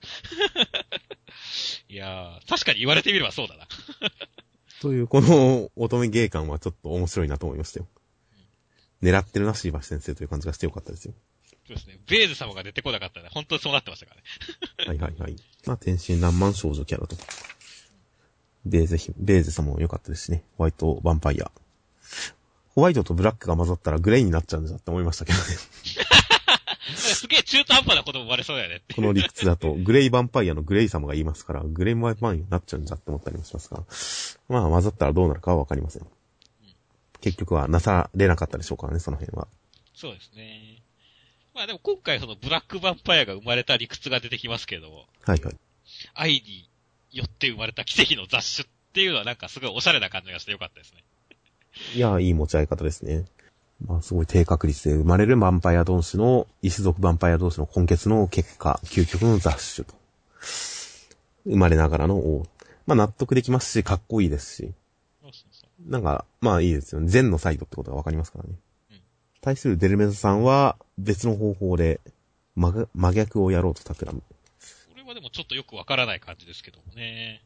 いやー、確かに言われてみればそうだな。という、この乙女芸感はちょっと面白いなと思いましたよ。狙ってるな、椎橋先生という感じがしてよかったですよ。そうですね。ベーズ様が出てこなかったら、本当にそうなってましたからね。はいはいはい。まあ、天真爛漫少女キャラと。ベーゼヒ、ベーゼ様も良かったですしね。ホワイトヴァンパイア。ホワイトとブラックが混ざったらグレーになっちゃうんだって思いましたけどね。すげえ中途半端なことも生まれそうだよねこの理屈だと、グレイヴァンパイアのグレイ様が言いますから、グレイヴァンパイアになっちゃうんだって思ったりもしますが、まあ混ざったらどうなるかはわかりません。うん、結局はなされなかったでしょうからね、その辺は。そうですね。まあでも今回そのブラックヴァンパイアが生まれた理屈が出てきますけども。はいはい。愛によって生まれた奇跡の雑種っていうのはなんかすごいオシャレな感じがしてよかったですね。いや、いい持ち合い方ですね。まあ、すごい低確率で生まれるヴァンパイア同士の、異族ヴァンパイア同士の根結の結果、究極の雑種と。生まれながらの王。まあ、納得できますし、かっこいいですし。なんか、まあいいですよね。善のサイドってことがわかりますからね。うん、対するデルメゾさんは、別の方法で真、真逆をやろうと企む。それはでもちょっとよくわからない感じですけどもね。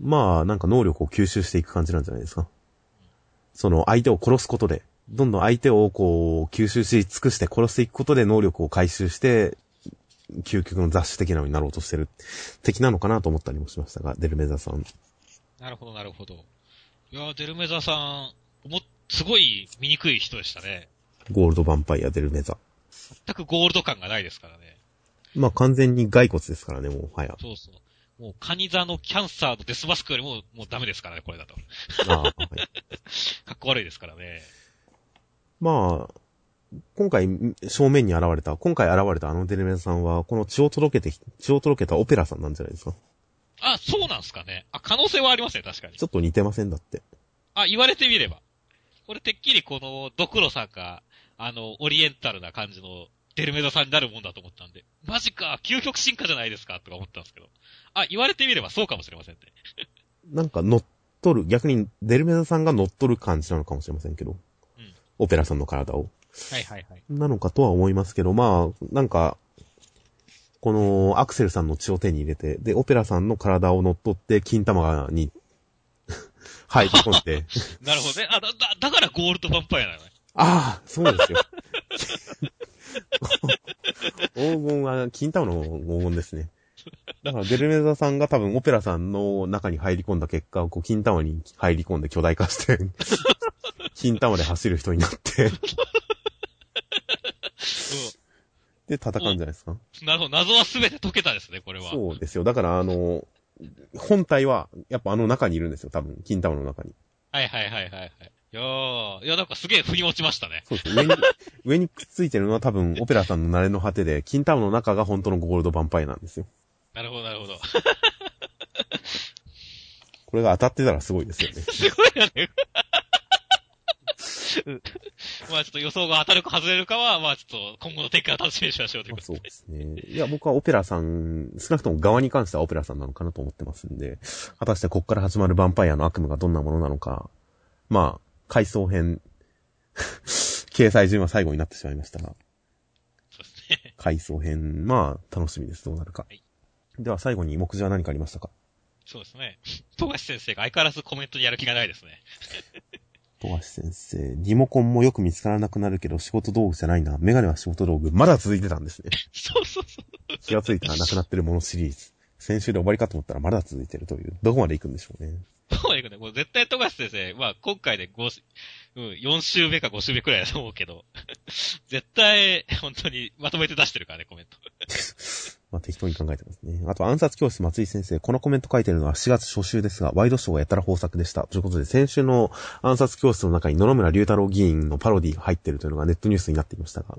まあ、なんか能力を吸収していく感じなんじゃないですか。その相手を殺すことで、どんどん相手をこう、吸収し尽くして殺していくことで能力を回収して、究極の雑種的なのになろうとしてる、的なのかなと思ったりもしましたが、デルメザさん。なるほど、なるほど。いやデルメザさん、も、すごい醜い人でしたね。ゴールドヴァンパイア、デルメザ。全くゴールド感がないですからね。まあ完全に骸骨ですからね、もう、はや。そうそう。もう、カニ座のキャンサーのデスマスクよりも、もうダメですからね、これだと。ああ、はい。かっこ悪いですからね。まあ、今回、正面に現れた、今回現れたあのデレメンさんは、この血を届けて、血を届けたオペラさんなんじゃないですか。あ、そうなんすかね。あ、可能性はありますね、確かに。ちょっと似てませんだって。あ、言われてみれば。これてっきりこの、ドクロさんが、あの、オリエンタルな感じのデルメダさんになるもんだと思ったんで、マジか、究極進化じゃないですか、とか思ったんですけど。あ、言われてみればそうかもしれませんね。なんか乗っ取る、逆にデルメダさんが乗っ取る感じなのかもしれませんけど。うん。オペラさんの体を。はいはいはい。なのかとは思いますけど、まあ、なんか、このアクセルさんの血を手に入れて、で、オペラさんの体を乗っ取って、金玉に 入り込んで。なるほどね。あ、だ、だからゴールドヴァンパイアなのね。ああ、そうですよ。黄金は、金玉の黄金ですね。だから、デルメザさんが多分オペラさんの中に入り込んだ結果、こう、金玉に入り込んで巨大化して 金玉で走る人になってで、戦うんじゃないですか。なるほど。謎は全て解けたですね、これは。そうですよ。だから、あの、本体は、やっぱあの中にいるんですよ、多分。金玉の中に。はいはいはいはいはい。いやー、いや、なんかすげえ腑に落ちましたね。そうです。上に、上にくっついてるのは多分、オペラさんの慣れの果てで、金玉の中が本当のゴールドヴァンパイアなんですよ。なるほど、なるほど。これが当たってたらすごいですよね。すごいよね。まあちょっと予想が当たるか外れるかは、まあちょっと今後の展開を楽しみにしましょうということで。そうですね。いや、僕はオペラさん、少なくとも側に関してはオペラさんなのかなと思ってますんで、果たしてこっから始まるヴァンパイアの悪夢がどんなものなのか、まあ、回想編、掲載順は最後になってしまいましたが。そうですね。回想編、まあ、楽しみです。どうなるか。はい、では最後に目次は何かありましたか？そうですね。富樫先生が相変わらずコメントにやる気がないですね。富樫先生、リモコンもよく見つからなくなるけど仕事道具じゃないな。メガネは仕事道具。まだ続いてたんですね。そうそうそう。気がついたらなくなってるものシリーズ。先週で終わりかと思ったらまだ続いてるという。どこまで行くんでしょうね。どこまで行くんだもう絶対富樫先生、まあ今回で5、うん、4週目か5週目くらいだと思うけど、絶対、本当にまとめて出してるからね、コメント。まあ適当に考えてますね。あと暗殺教室松井先生、このコメント書いてるのは4月初週ですが、ワイドショーがやたら豊作でした。ということで、先週の暗殺教室の中に野々村隆太郎議員のパロディが入ってるというのがネットニュースになっていましたが、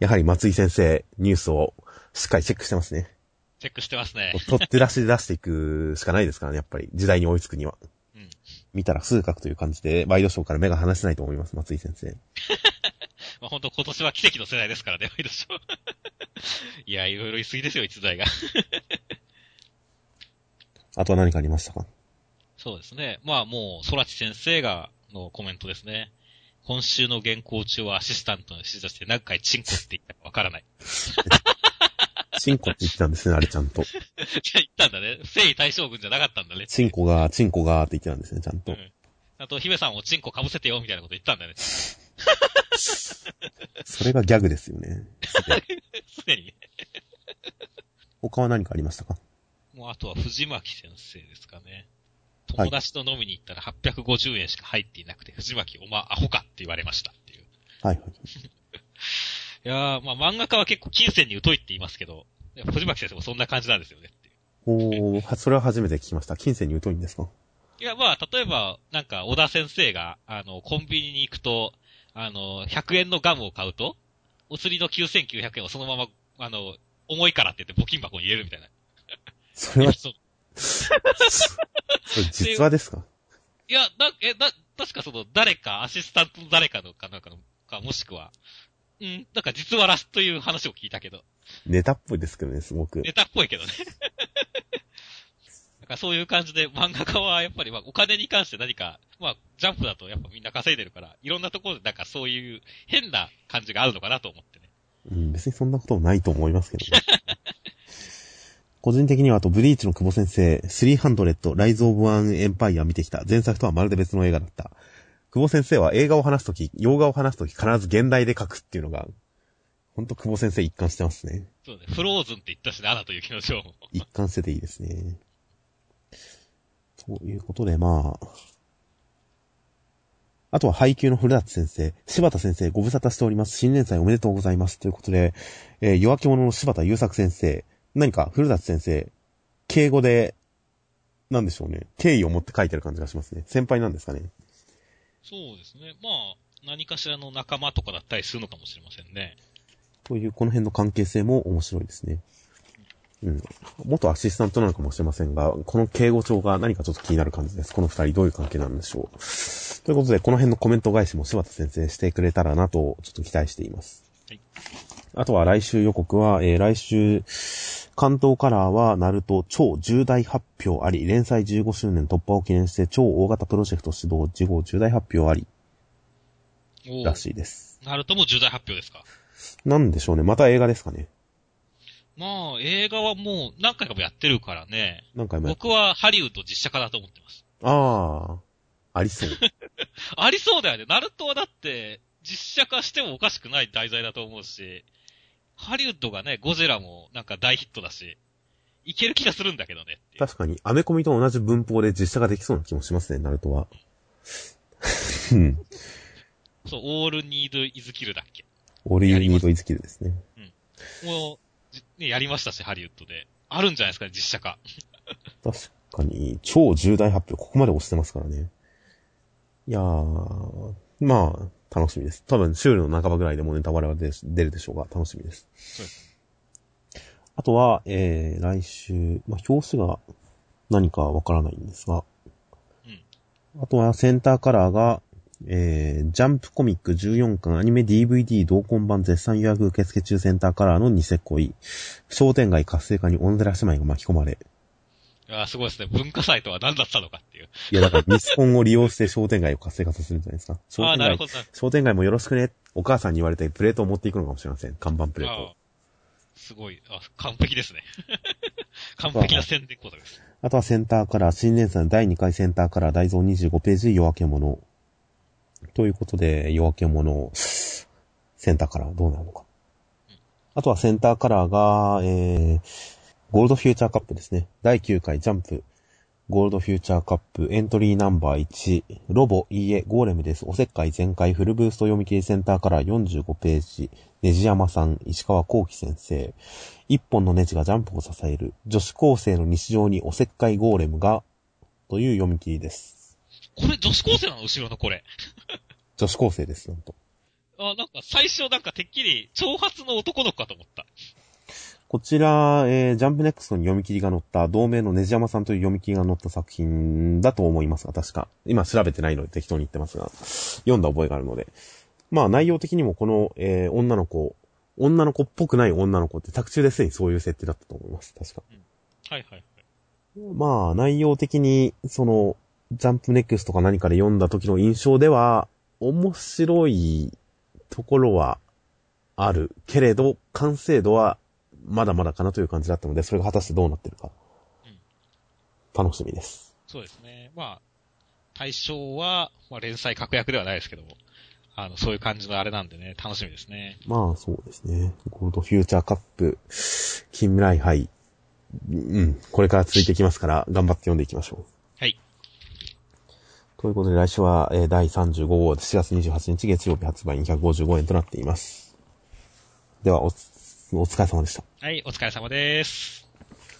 やはり松井先生、ニュースをしっかりチェックしてますね。チェックしてますね。取って出しで出していくしかないですからね、やっぱり。時代に追いつくには。うん。見たら数学という感じで、ワイドショーから目が離せないと思います、松井先生。まあ本当今年は奇跡の世代ですからね、ワイドショー。いや、いろいろ言い過ぎですよ、逸材が。あとは何かありましたか？そうですね。まあもう、空知先生が、のコメントですね。今週の原稿中はアシスタントの指示として何回チンコって言ったかわからない。チンコって言ってたんですね、あれちゃんと。言ったんだね。征夷大将軍じゃなかったんだね。チンコが、チンコがって言ってたんですね、ちゃんと。うん。あと、姫さんもチンコ被せてよ、みたいなこと言ったんだね。それがギャグですよね。すでにね。他は何かありましたか？もうあとは藤巻先生ですかね。友達と飲みに行ったら850円しか入っていなくて、藤巻お前アホかって言われましたっていう。はいはい。いやー、まあ漫画家は結構金銭に疎いって言いますけど、藤巻先生もそんな感じなんですよねって。おー、それは初めて聞きました。金銭に疎いんですか？いや、まあ、例えば、なんか、小田先生が、あの、コンビニに行くと、あの、100円のガムを買うと、お釣りの9900円をそのまま、あの、重いからって言って募金箱に入れるみたいな。それは、そそれ実話ですか？いや、な、え、な、確かその、誰か、アシスタントの誰かのかなんかの、か、もしくは、うん、なんか実話らすという話を聞いたけど。ネタっぽいですけどね、すごく。ネタっぽいけどね。なんかそういう感じで漫画家はやっぱりまあお金に関して何か、まあジャンプだとやっぱみんな稼いでるから、いろんなところでなんかそういう変な感じがあるのかなと思ってね。うん、別にそんなこともないと思いますけどね。個人的にはあと、ブリーチの久保先生、300、ライズ・オブ・ワン・エンパイア見てきた。前作とはまるで別の映画だった。久保先生は映画を話すとき、洋画を話すとき必ず現代で書くっていうのが、ほんと久保先生一貫してますね。そうね。フローズンって言ったしね、アナと雪の女王も。一貫してていいですね。ということで、まあ、あとは配給の古舘先生、柴田先生ご無沙汰しております。新年祭おめでとうございます。ということで、えー、夜明け者の柴田優作先生、何か古舘先生、敬語で、なんでしょうね。敬意を持って書いてる感じがしますね。先輩なんですかね。そうですね。まあ、何かしらの仲間とかだったりするのかもしれませんね。という、この辺の関係性も面白いですね。うん。元アシスタントなのかもしれませんが、この敬語帳が何かちょっと気になる感じです。この二人どういう関係なんでしょう。ということで、この辺のコメント返しも柴田先生してくれたらなと、ちょっと期待しています。はい。あとは来週予告は、えー、来週、関東カラーは、ナルト超重大発表あり、連載15周年突破を記念して超大型プロジェクト始動、事後重大発表あり、らしいです。ナルトも重大発表ですか？なんでしょうね。また映画ですかね。まあ、映画はもう何回かもやってるからね。何回も僕はハリウッド実写化だと思ってます。ああ、ありそう。ありそうだよね。ナルトはだって、実写化してもおかしくない題材だと思うし、ハリウッドがね、ゴジラもなんか大ヒットだし、いける気がするんだけどね。確かに、アメコミと同じ文法で実写ができそうな気もしますね、ナルトは。うん。そう、オールニードイズキルだっけ？オールニードイズキルですね。うん。もう、ね、やりましたし、ハリウッドで。あるんじゃないですか、実写化。確かに、超重大発表、ここまで押してますからね。いやー、まあ、楽しみです。多分、週の半ばぐらいでもネタバレは出るでしょうが、楽しみです。あとは、えー、来週、まあ、表紙が何かわからないんですが、うん、あとはセンターカラーが、えー、ジャンプコミック14巻アニメ DVD 同梱版絶賛予約受付中センターカラーのニセ恋。商店街活性化にオンゼラ姉妹が巻き込まれ、あすごいですね。文化祭とは何だったのかっていう。いや、だからミスコンを利用して商店街を活性化させるんじゃないですか。商店街。商店街もよろしくね。お母さんに言われてプレートを持っていくのかもしれません。看板プレート。すごい。あ、完璧ですね。完璧な宣伝講座です。あとはセンターから、新年祭第2回センターから大蔵25ページ夜明け物。ということで、夜明け物、センターからどうなるのか。うん、あとはセンターカラーが、えー、ゴールドフューチャーカップですね。第9回ジャンプ。ゴールドフューチャーカップエントリーナンバー1。ロボ、いいえ、ゴーレムです。おせっかい全開フルブースト読み切りセンターから45ページ。ネジ山さん、石川幸喜先生。一本のネジがジャンプを支える。女子高生の日常におせっかいゴーレムが、という読み切りです。これ女子高生なの？後ろのこれ。女子高生です、ほんと。あ、なんか最初なんかてっきり、長髪の男の子かと思った。こちら、えー、ジャンプネクストに読み切りが載った、同名のネジヤマさんという読み切りが載った作品だと思いますが、確か。今調べてないので適当に言ってますが、読んだ覚えがあるので。まあ内容的にもこの、えー、女の子、女の子っぽくない女の子って作中ですでにそういう設定だったと思います。確か。うん、はいはいはい。まあ内容的に、その、ジャンプネクストか何かで読んだ時の印象では、面白いところはあるけれど、完成度はまだまだかなという感じだったので、それが果たしてどうなってるか。うん、楽しみです。そうですね。まあ、対象は、まあ、連載確約ではないですけども、あの、そういう感じのあれなんでね、楽しみですね。まあ、そうですね。ゴールドフューチャーカップ、近未来杯、うん、これから続いていきますから、頑張って読んでいきましょう。はい。ということで、来週は、えー、第35号、4月28日月曜日発売255円となっています。では、お、お疲れ様でした。はい、お疲れ様です。